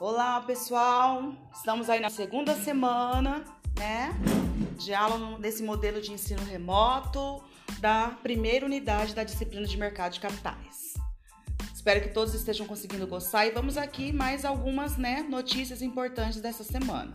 Olá, pessoal! Estamos aí na segunda semana, né, de aula desse modelo de ensino remoto da primeira unidade da disciplina de mercado de capitais. Espero que todos estejam conseguindo gostar e vamos aqui mais algumas, né, notícias importantes dessa semana.